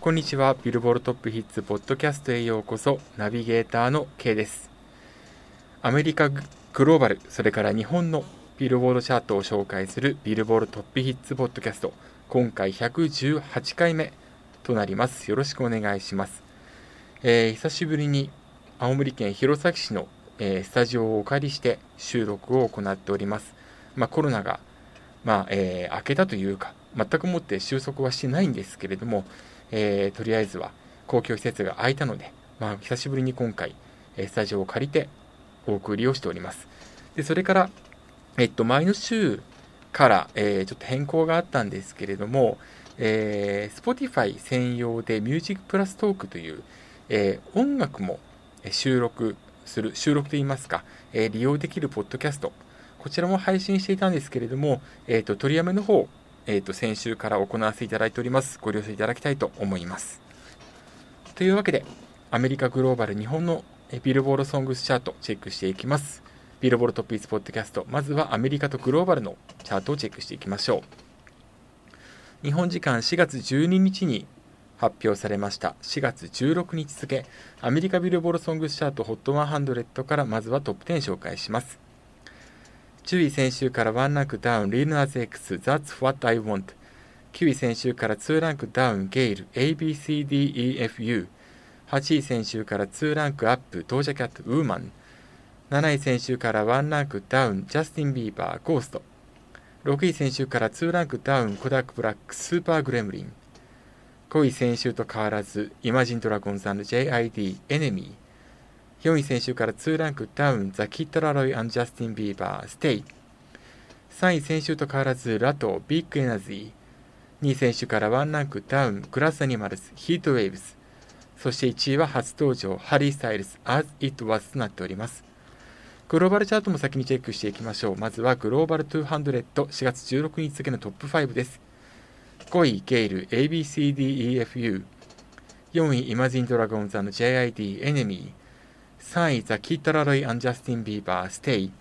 こんにちは。ビルボールトップヒッツポッドキャストへようこそ。ナビゲーターの K です。アメリカグローバル、それから日本のビルボードチャートを紹介するビルボールトップヒッツポッドキャスト。今回118回目となります。よろしくお願いします。えー、久しぶりに青森県弘前市の、えー、スタジオをお借りして収録を行っております。まあ、コロナが、まあえー、明けたというか、全くもって収束はしてないんですけれども、えー、とりあえずは公共施設が空いたので、まあ、久しぶりに今回、えスタジオを借りてお送りをしております。でそれから、えっと、前の週から、えー、ちょっと変更があったんですけれども、えー、Spotify 専用で Music Plus Talk という、えー、音楽も収録する、収録といいますか、えー、利用できるポッドキャスト、こちらも配信していたんですけれども、えーと、取りやめの方、えーと、先週から行わせていただいております。ご了承いただきたいと思います。というわけで、アメリカグローバル日本のビルボードソングスチャートチェックしていきます。ビルボードトップイズポッドキャスト、まずはアメリカとグローバルのチャートをチェックしていきましょう。日本時間4月12日に発表されました4月16日付アメリカビルボードソングスチャート HOT100 からまずはトップ10紹介します。10位先週から1ランクダウン、 Lil Nas X、That's What I Want。9位先週から2ランクダウン、 GAYLE、ABCDEFU。8位先週から2ランクアップ、 Doja Cat、Woman。7位先週から1ランクダウン、 Justin Bieber、Ghost。6位先週から2ランクダウン、 Kodak Black、Super Gremlin。5位先週と変わらず、 Imagine Dragons & JID、Enemy。4位先週から2ランクダウン、 The Kid LAROI・Justin Bieber、Stay。3位先週と変わらず、 Latto、Big Energy。2位先週から1ランクダウン、 Glass Animals、Heat Waves。そして1位は初登場、 Harry Styles、As It Was となっております。グローバルチャートも先にチェックしていきましょう。まずはグローバル200、4月16日付のトップ5です。5位、 GAYLE、ABCDEFU。4位、 Imagine Dragons & JID、Enemy。3位、 The Kid LAROI and Justin Bieber、Stay。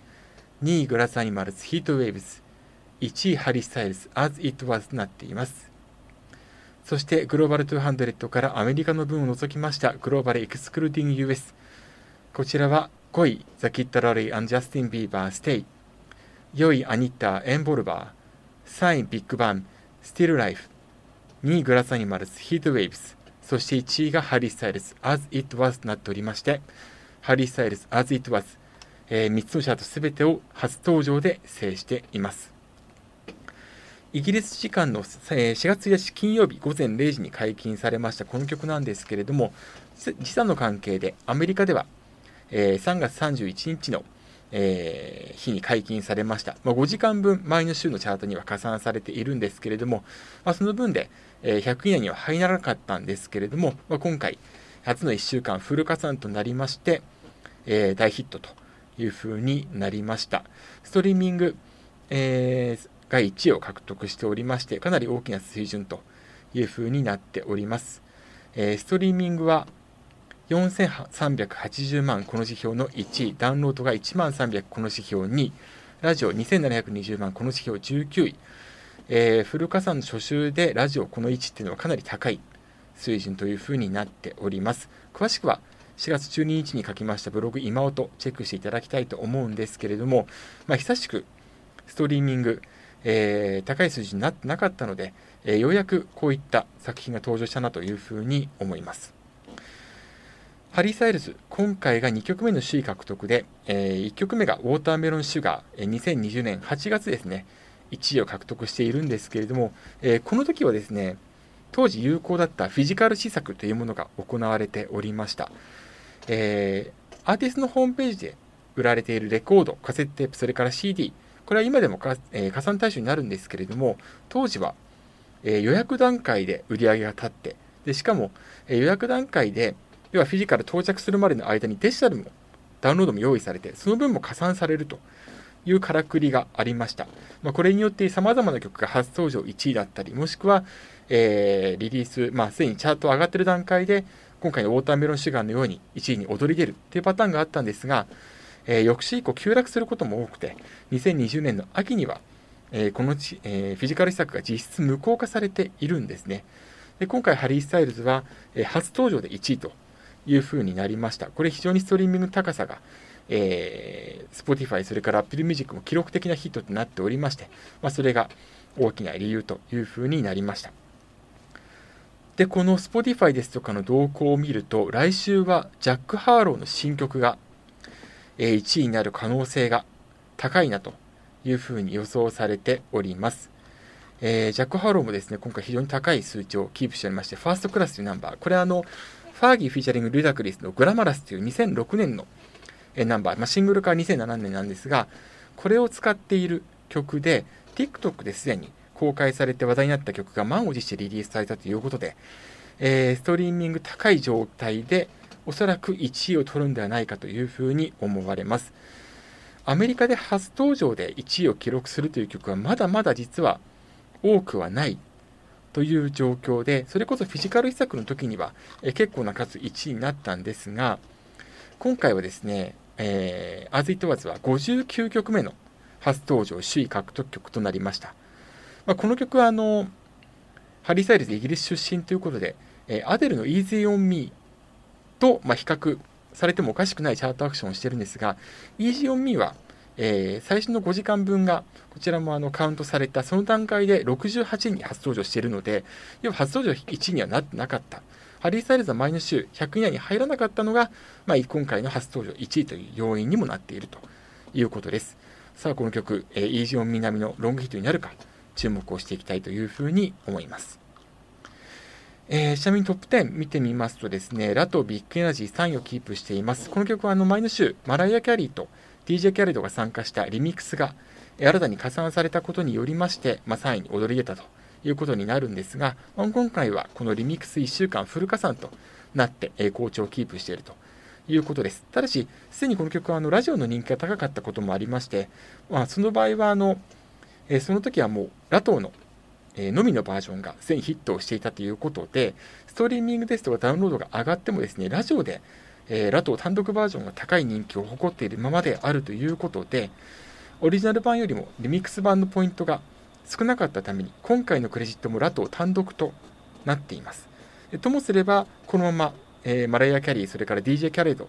2位、 Glass Animals、Heat Waves。1位、 Harry Styles、As It Was となっています。そして、グローバル200からアメリカの分を除きましたグローバル・エクスクルーディング・ US。こちらは5位、 The Kid LAROI and Justin Bieber、Stay。4位、アニッター・エンボルバー。3位、ビッグバン、スティル・ライフ。2位、グラス・アニマルズ、ヒート・ウェーブズ。そして1位がハリー・スタイルズ、As It Was となっておりまして、ハリー・スタイルズ、As It Was、えー、3つのチャートすべてを初登場で制しています。イギリス時間の4月1日金曜日午前0時に解禁されましたこの曲なんですけれども、時差の関係でアメリカでは、え、3月31日の、え、日に解禁されました。ま、5時間分前の週のチャートには加算されているんですけれども、ま、その分で、え、100位以内には入らなかったんですけれども、ま、今回、初の1週間フル加算となりまして、えー、大ヒットという風になりました。ストリーミング、えー、が1位を獲得しておりまして、かなり大きな水準という風になっております。えー、ストリーミングは4380万この指標の1位、ダウンロードが1万300この指標2位、ラジオ2720万この指標19位、えー、フル加算の初週でラジオこの位置っていうのはかなり高い水準というふうになっております。詳しくは4月12日に書きましたブログ今音チェックしていただきたいと思うんですけれども、まあ、久しくストリーミング、えー、高い数字になってなかったので、えー、ようやくこういった作品が登場したなというふうに思います。ハリー・サイルズ、今回が2曲目の首位獲得で、えー、1曲目がウォーターメロン・シュガー、2020年8月ですね、1位を獲得しているんですけれども、えー、この時はですね、当時有効だったフィジカル試作というものが行われておりました。えー、アーティストのホームページで売られているレコード、カセットテープ、それから CD、これは今でもか、えー、加算対象になるんですけれども、当時は、えー、予約段階で売り上げが立って、でしかも、え予約段階で、要はフィジカル到着するまでの間にデジタルもダウンロードも用意されて、その分も加算されるというからくりがありました。まあ、これによって様々な曲が初登場1位だったり、もしくは、えー、リリース、まあ、すでにチャート上がってる段階で、今回のウォーターメロンシュガーのように1位に躍り出るっていうパターンがあったんですが、えー、翌週以降急落することも多くて、2020年の秋には、えー、このち、えー、フィジカル施策が実質無効化されているんですね。で今回、ハリー・スタイルズは、え、初登場で1位というふうになりました。これ非常にストリーミング高さが、えー、Spotify、それから Apple Music も記録的なヒットとなっておりまして、まあ、それが大きな理由というふうになりました。で、この Spotify ですとかの動向を見ると、来週はジャック・ハーローの新曲が、え、1位になる可能性が高いなというふうに予想されております。えー、 Jack Harlow もですね、今回非常に高い数値をキープしておりまして、 First Class というナンバー、これはあの、 Fergie featuring Ludacris の Glamorous という2006年のナンバー、まあ、シングル化は2007年なんですが、これを使っている曲で、TikTok ですでに公開されて話題になった曲が満を持してリリースされたということで、えー、ストリーミング高い状態で、おそらく1位を取るんではないかというふうに思われます。アメリカで初登場で1位を記録するという曲はまだまだ実は多くはないという状況で、それこそフィジカル施策の時には、え結構な数1位になったんですが、今回はですね、えー、アズイトワズは59曲目の初登場首位獲得曲となりました。まあ、この曲はあの、ハリー・サイルズイギリス出身ということで、えー、アデルの Easy on Me と、まあ、比較されてもおかしくないチャートアクションをしているんですが、Easy on Me は、えー、最初の5時間分が、こちらもあのカウントされた、その段階で68位に初登場しているので、要は初登場1位にはなってなかった。ハリー・サイルズは前の週100位以内に入らなかったのが、まあ、今回の初登場1位という要因にもなっているということです。さあ、この曲、えー、イージオン南のロングヒットになるか、注目をしていきたいというふうに思います。えー、ちなみにトップ10見てみますとですね、ラトビッグエナジー3位をキープしています。この曲はあの前の週、マライア・キャリーと DJ キャレドが参加したリミックスが新たに加算されたことによりまして、まあ、3位に躍り出たということになるんですが、ま、今回はこのリミックス1週間フル加算となって、え好調をキープしているということです。ただし、すでにこの曲はあのラジオの人気が高かったこともありまして、まあ、その場合はあの、えその時はもうラトーのえのみのバージョンがすでにヒットをしていたということで、ストリーミングですとかダウンロードが上がってもですね、ラジオで、え、ラトー単独バージョンが高い人気を誇っているままであるということで、オリジナル版よりもリミックス版のポイントが少なかったために、今回のクレジットもラトー単独となっています。ともすれば、このまま、えー、マライア・キャリー、それから DJ キャレード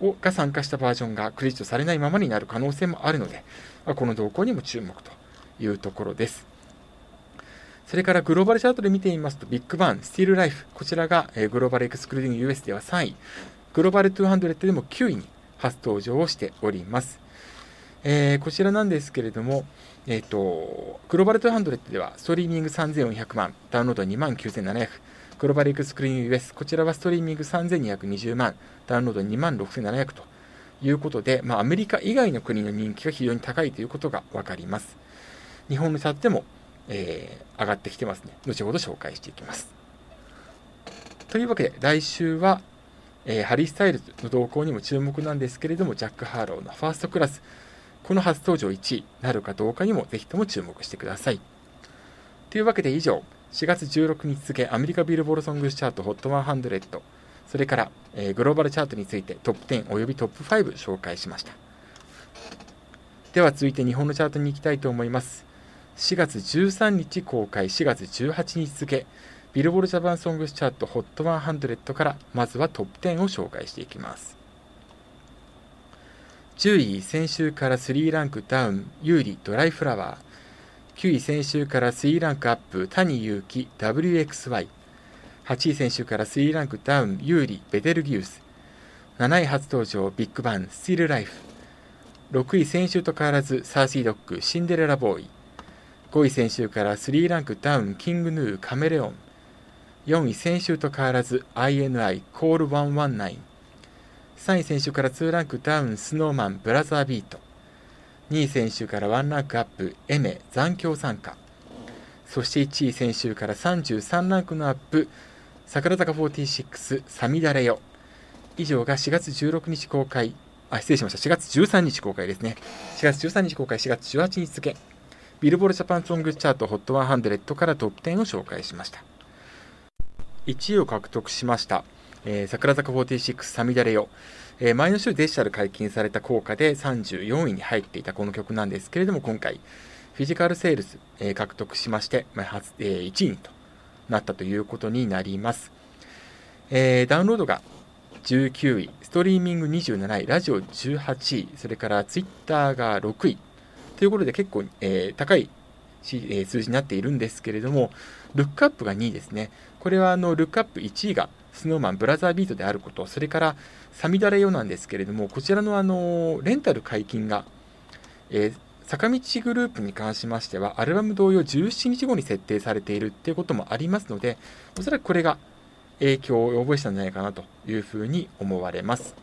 をが参加したバージョンがクレジットされないままになる可能性もあるので、この動向にも注目というところです。それからグローバルチャートで見てみますと、ビッグバン、スティールライフ、こちらが、えー、グローバルエクスクルーディング US では3位、グローバル200でも9位に初登場をしております。えー、こちらなんですけれども、えっ、ー、と、グローバル200ではストリーミング3400万、ダウンロード2万9700、グローバルエクスクリーニン US、こちらはストリーミング3220万、ダウンロード2万6700ということで、まあ、アメリカ以外の国の人気が非常に高いということが分かります。日本のチャートもえー、上がってきてますね。後ほど紹介していきます。というわけで、来週は、えー、ハリー・スタイルズの動向にも注目なんですけれども、ジャック・ハーローのファーストクラス、この初登場1位なるかどうかにもぜひとも注目してください。というわけで以上、4月16日付アメリカビルボールソングスチャート HOT100、それから、えー、グローバルチャートについてトップ10およびトップ5紹介しました。では続いて日本のチャートに行きたいと思います。4月13日公開4月18日付ビルボールジャパンソングスチャート HOT100 からまずはトップ10を紹介していきます10位先週から3ランクダウン有利ドライフラワー。9位先週から3ランクアップ谷祐希 WXY8 位先週から3ランクダウン優里ベテルギウス。7位初登場 BIGBANG Still Life。6位先週と変わらず Saucy Dog シンデレラボーイ。5位先週から3ランクダウン King Gnu カメレオン。4位先週と変わらず INI CALL 119 3位先週から2ランクダウン Snow Man ブラザービート。2位先週から1ランクアップエメ残響参加。そして1位先週から33ランクのアップ桜坂46サミダレヨ。以上が4月16日公開あ失礼しました。4月13日公開ですね。4月13日公開4月18日付。ビルボールジャパンソングチャート HOT100 からトップ10を紹介しました。1位を獲得しました。えー、桜坂46サミダレヨ。えー、前の週デジタル解禁された効果で34位に入っていたこの曲なんですけれども、今回、フィジカルセールス、えー、獲得しまして、まあ初えー、1位となったということになります。えー、ダウンロードが19位、ストリーミング27位、ラジオ18位、それからツイッターが6位ということで結構、えー、高い数字になっているんですけれども、ルックアップが2位ですね。これはあのルックアップ1位がスノーマンブラザービートであること、それからサミダレヨなんですけれども、こちらのあのレンタル解禁が、えー、坂道グループに関しましては、アルバム同様17日後に設定されているっていうこともありますので、おそらくこれが影響を及ぼしたんじゃないかなというふうに思われます。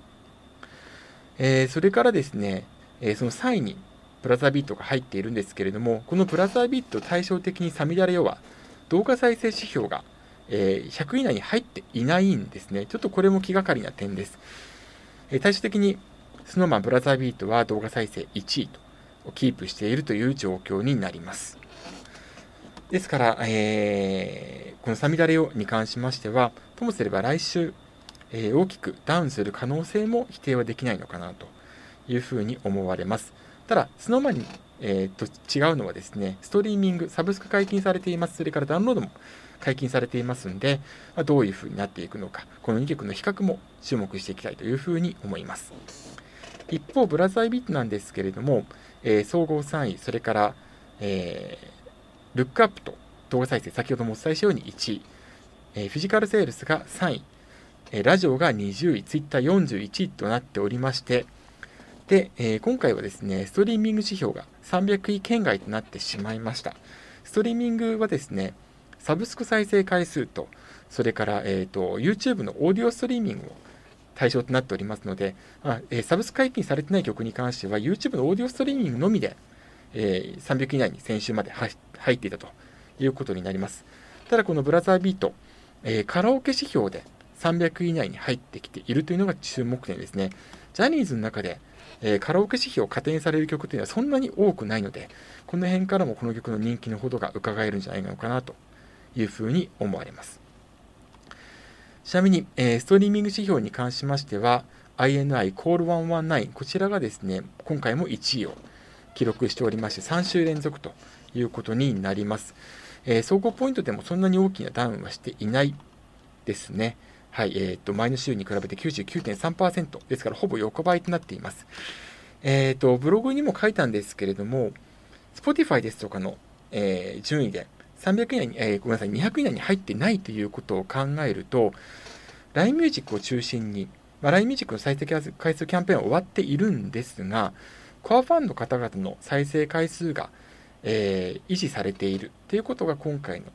えー、それからですね、えー、その3位にブラザービートが入っているんですけれども、このブラザービート対照的にサミダレヨは動画再生指標が、えー、100以内に入っていないんですね。ちょっとこれも気がかりな点です。えー、対照的にスノーマンブラザービートは動画再生1位とキープしているという状況になります。ですから、えー、このサミダレオに関しましては、ともすれば来週、えー、大きくダウンする可能性も否定はできないのかなというふうに思われます。ただ、スノーマンに、えー、と違うのはですね、ストリーミング、サブスク解禁されています。それからダウンロードも解禁されていますんで、ま、どういうふうになっていくのか、この2曲の比較も注目していきたいというふうに思います。一方、ブラザービットなんですけれども、えー、総合3位、それから、えー、ルックアップと動画再生、先ほどもお伝えしたように1位、えー、フィジカルセールスが3位、えラジオが20位、ツイッター41位となっておりまして、で、えー、今回はですね、ストリーミング指標が300位圏外となってしまいました。ストリーミングはですね、サブスク再生回数と、それから、えーと、YouTube のオーディオストリーミングを対象となっておりますので、あえー、サブスク解禁されてない曲に関しては、YouTube のオーディオストリーミングのみで、えー、300以内に先週まで入っていたということになります。ただ、このブラザービート、えー、カラオケ指標で300以内に入ってきているというのが注目点ですね。ジャニーズの中でえ、カラオケ指標を加点される曲というのはそんなに多くないので、この辺からもこの曲の人気のほどが伺えるんじゃないのかなというふうに思われます。ちなみに、えー、ストリーミング指標に関しましては、INI Call119、こちらがですね、今回も1位を記録しておりまして、3週連続ということになります。えー、総合ポイントでもそんなに大きなダウンはしていないですね。はい、えー、と、前の週に比べて99.3%ですからほぼ横ばいとなっています。えっ、ー、と、ブログにも書いたんですけれども、Spotify ですとかの、えー、順位で300以内に、えー、ごめんなさい、200以内に入ってないということを考えると、LINE Music を中心に、まあ、LINE Music の再生回数キャンペーンは終わっているんですが、コアファンの方々の再生回数が、えー、維持されているということが今回の、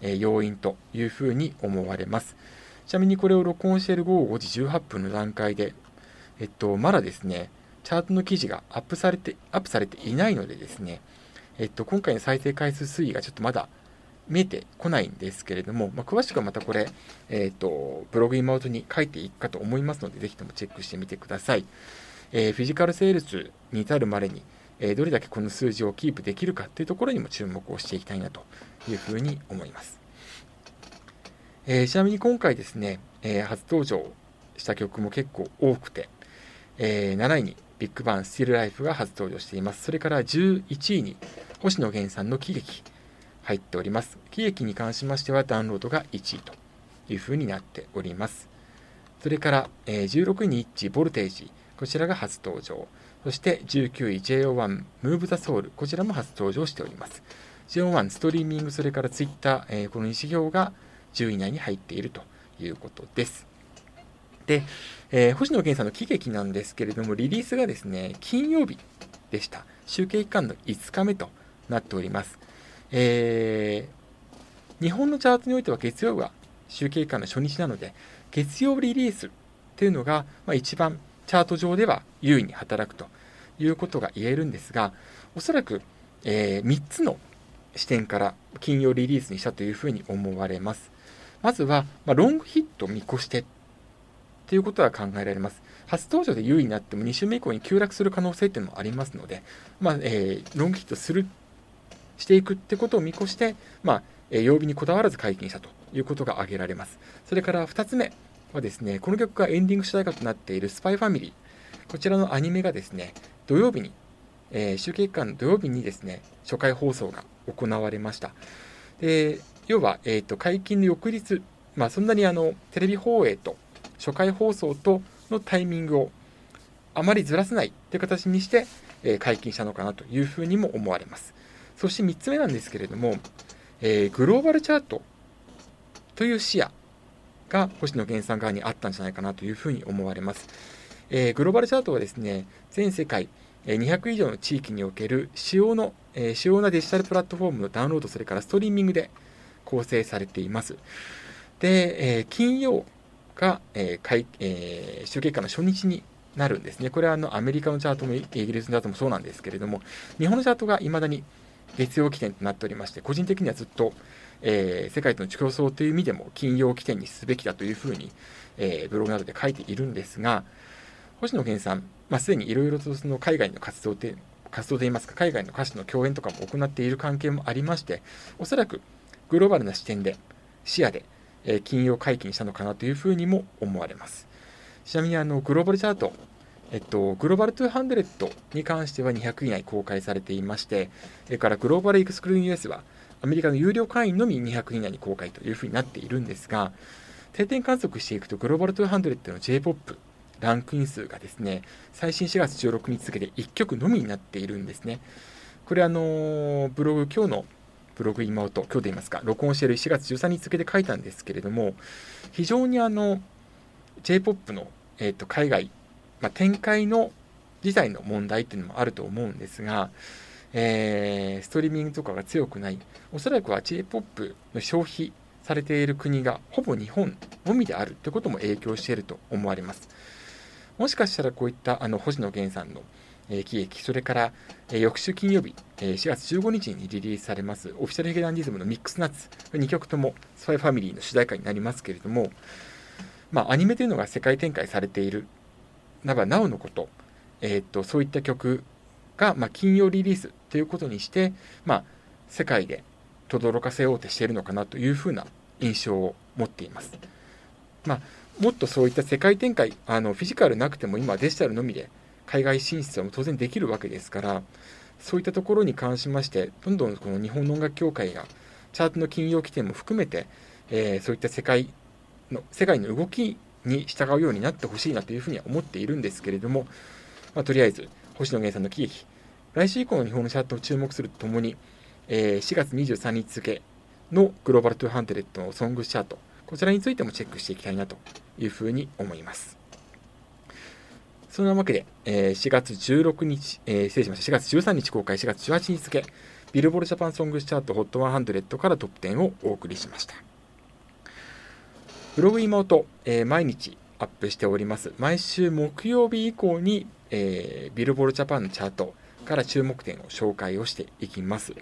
えー、要因というふうに思われます。ちなみにこれを録音している午後5時18分の段階で、えっと、まだですね、チャートの記事がアップされて、アップされていないのでですね、えっと、今回の再生回数推移がちょっとまだ見えてこないんですけれども、まあ、詳しくはまたこれ、えっと、ブログ今音に書いていくかと思いますので、ぜひともチェックしてみてください。えー、フィジカルセールスに至るまでに、えー、どれだけこの数字をキープできるかというところにも注目をしていきたいなというふうに思います。えー、ちなみに今回ですね、え、初登場した曲も結構多くて、え、7位にビッグバンスティルライフが初登場しています。それから11位に星野源さんの喜劇入っております。喜劇に関しましてはダウンロードが1位というふうになっております。それから、え、16位に一致ボルテージ、こちらが初登場。そして19位 JO1 ムーブザソウル、こちらも初登場しております。JO1 ストリーミング、それからツイッター、えー、この2指標が10位以内に入っているということです。で、えー、星野源さんの喜劇なんですけれども、リリースがですね、金曜日でした。集計期間の5日目となっております。えー、日本のチャートにおいては月曜日は集計期間の初日なので、月曜リリースというのが、まあ、一番チャート上では優位に働くということが言えるんですが、おそらく、えー、3つの視点から金曜リリースにしたというふうに思われます。まずは、まあ、ロングヒットを見越してということは考えられます。初登場で優位になっても2週目以降に急落する可能性っていうのもありますので、まあ、えー、ロングヒットする、していくってことを見越して、まあ、え、曜日にこだわらず解禁したということが挙げられます。それから2つ目はですね、この曲がエンディング主題歌となっているスパイファミリー。こちらのアニメがですね、土曜日に、えー、集計期間の土曜日にですね、初回放送が行われました。で、要は、えーと、解禁の翌日、まあ、そんなにあのテレビ放映と初回放送とのタイミングをあまりずらせないという形にして、えー、解禁したのかなというふうにも思われます。そして3つ目なんですけれども、えー、グローバルチャートという視野が星野源さん側にあったんじゃないかなというふうに思われます。えー、グローバルチャートはですね、全世界200以上の地域における主要の、えー、主要なデジタルプラットフォームのダウンロード、それからストリーミングで構成されています。で、えー、金曜が、えーえー、集計価の初日になるんですね。これはあのアメリカのチャートもイギリスのチャートもそうなんですけれども、日本のチャートが未だに月曜起点となっておりまして、個人的にはずっと、えー、世界との競争という意味でも金曜起点にすべきだというふうに、えー、ブログなどで書いているんですが、星野源さん、まあ、すでにいろいろとその海外の活動で、活動といいますか、海外の歌手の共演とかも行っている関係もありまして、おそらくグローバルな視点で、視野で、えー、金曜解禁したのかなというふうにも思われます。ちなみにあのグローバルチャート、えっと、グローバル200に関しては200以内公開されていまして、それからグローバルエクスクルーン US はアメリカの有料会員のみ200以内に公開というふうになっているんですが、定点観測していくと、グローバル200の J-POP、ランクイン数がですね、最新4月16日付で1曲のみになっているんですね。これあのブログ、今日のブログ今音、今日で言いますか、録音している4月13日付で書いたんですけれども、非常にあの、J-POP の、えーと、海外、まあ、展開の自体の問題っていうのもあると思うんですが、えー、ストリーミングとかが強くない、おそらくは J-POP の消費されている国がほぼ日本のみであるということも影響していると思われます。もしかしたらこういったあの星野源さんのえ喜劇、それから、え翌週金曜日、え4月15日にリリースされますオフィシャルヒゲダンディズムのミックスナッツ、2曲ともスパイファミリーの主題歌になりますけれども、まあ、アニメというのが世界展開されているならなおのこと、えー、っとそういった曲が、まあ、金曜リリースということにして、まあ、世界で轟かせようとしているのかなというふうな印象を持っています。まあ、もっとそういった世界展開、あのフィジカルなくても今デジタルのみで海外進出は当然できるわけですから、そういったところに関しまして、どんどんこの日本の音楽協会が、チャートの金曜規定も含めて、えー、そういった世界の、世界の動きに従うようになってほしいなというふうには思っているんですけれども、まあ、とりあえず、星野源さんの喜劇、来週以降の日本のチャートを注目するとともに、えー、4月23日付のグローバル200のソングチャート、こちらについてもチェックしていきたいなというふうに思います。そんなわけで、えー、4月16日、えー、失礼しました、4月13日公開、4月18日付、ビルボールジャパンソングチャート HOT100 からトップ10をお送りしました。ブログ妹、えー、毎日アップしております。毎週木曜日以降に、えー、ビルボールジャパンのチャートから注目点を紹介をしていきます。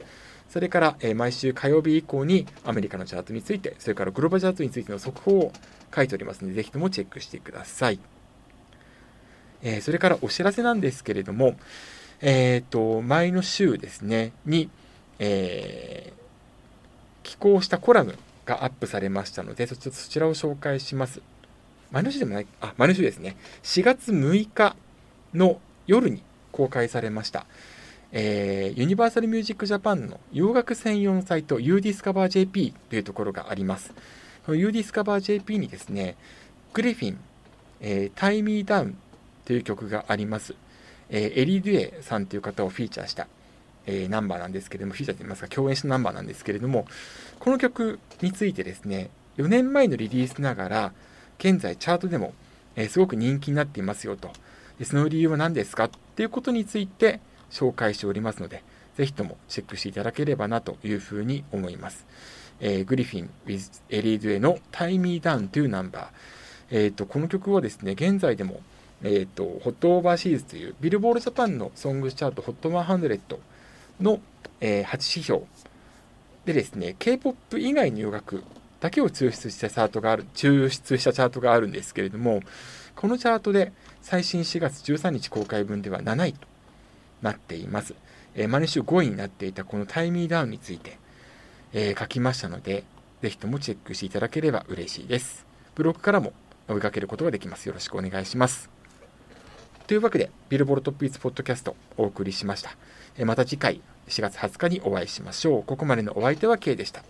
それから、えー、毎週火曜日以降にアメリカのチャートについて、それからグローバルチャートについての速報を書いておりますので、ぜひともチェックしてください。えー、それからお知らせなんですけれども、えっ、ー、と、前の週ですね、に、えー、寄稿したコラムがアップされましたので、そちらを紹介します。前の週でもない、あ、前の週ですね。4月6日の夜に公開されました。えー、ユニバーサルミュージックジャパンの洋楽専用のサイト UDiscoverJP というところがあります。この UDiscoverJP にですね、グリフィン、えー、タイミーダウンという曲があります。えー、エリ・デュエさんという方をフィーチャーした、えー、ナンバーなんですけれども、フィーチャーと言いますか、共演したナンバーなんですけれども、この曲についてですね、4年前のリリースながら、現在チャートでも、えー、すごく人気になっていますよと。でその理由は何ですかっていうことについて紹介しておりますので、ぜひともチェックしていただければなというふうに思います。えー、グリフィン with エリー・デュエの Tie Me Down というナンバー。えっ、ー、と、この曲はですね、現在でもえっ、ー、と、ホットオーバーシーズという、ビルボールジャパンのソングチャート HOT100 の、えー、8指標でですね、K-POP 以外の洋楽だけを抽出したチャートがある、抽出したチャートがあるんですけれども、このチャートで最新4月13日公開分では7位となっています。えー、毎週5位になっていたこのタイミーダウンについて、えー、書きましたので、ぜひともチェックしていただければ嬉しいです。ブログからも追いかけることができます。よろしくお願いします。というわけで、ビルボルトップイツポッドキャストお送りしました。また次回、4月20日にお会いしましょう。ここまでのお相手は K でした。